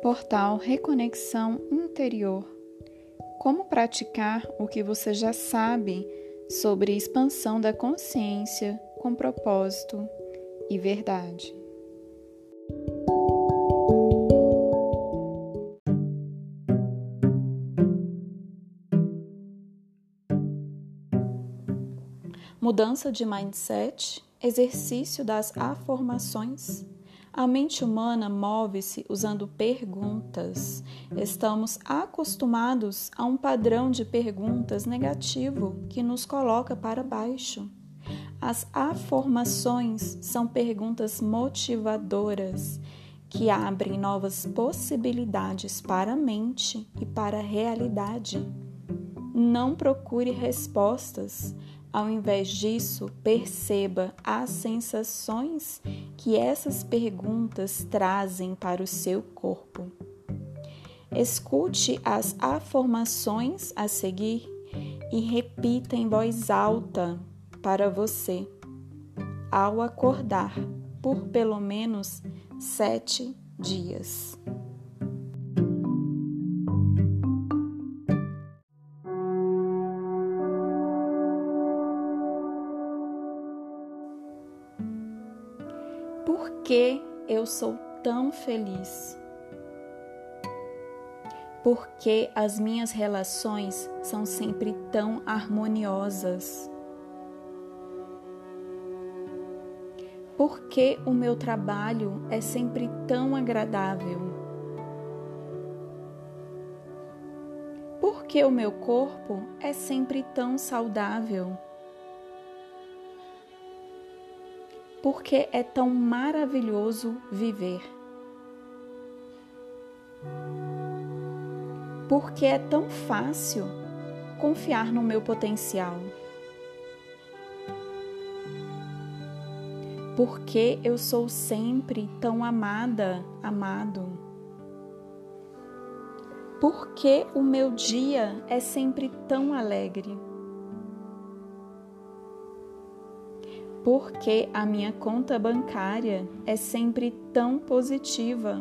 Portal Reconexão Interior. Como praticar o que você já sabe sobre expansão da consciência com propósito e verdade. Mudança de mindset, exercício das afirmações a mente humana move-se usando perguntas. Estamos acostumados a um padrão de perguntas negativo que nos coloca para baixo. As afirmações são perguntas motivadoras que abrem novas possibilidades para a mente e para a realidade. Não procure respostas, ao invés disso, perceba as sensações que essas perguntas trazem para o seu corpo. Escute as afirmações a seguir e repita em voz alta para você ao acordar por pelo menos sete dias. Por que eu sou tão feliz? Por que as minhas relações são sempre tão harmoniosas? Por que o meu trabalho é sempre tão agradável? Por que o meu corpo é sempre tão saudável? Porque é tão maravilhoso viver. Porque é tão fácil confiar no meu potencial. Porque eu sou sempre tão amada, amado. Porque o meu dia é sempre tão alegre. Porque a minha conta bancária é sempre tão positiva?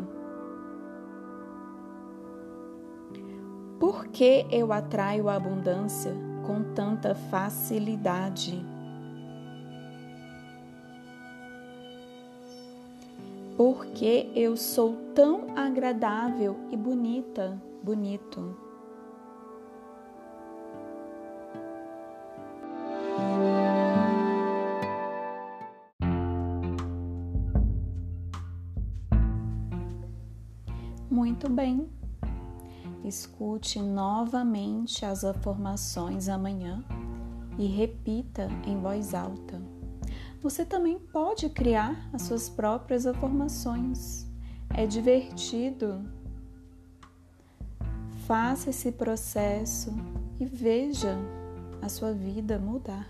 Por que eu atraio a abundância com tanta facilidade? Porque eu sou tão agradável e bonita, bonito? Muito bem. Escute novamente as afirmações amanhã e repita em voz alta. Você também pode criar as suas próprias afirmações. É divertido. Faça esse processo e veja a sua vida mudar.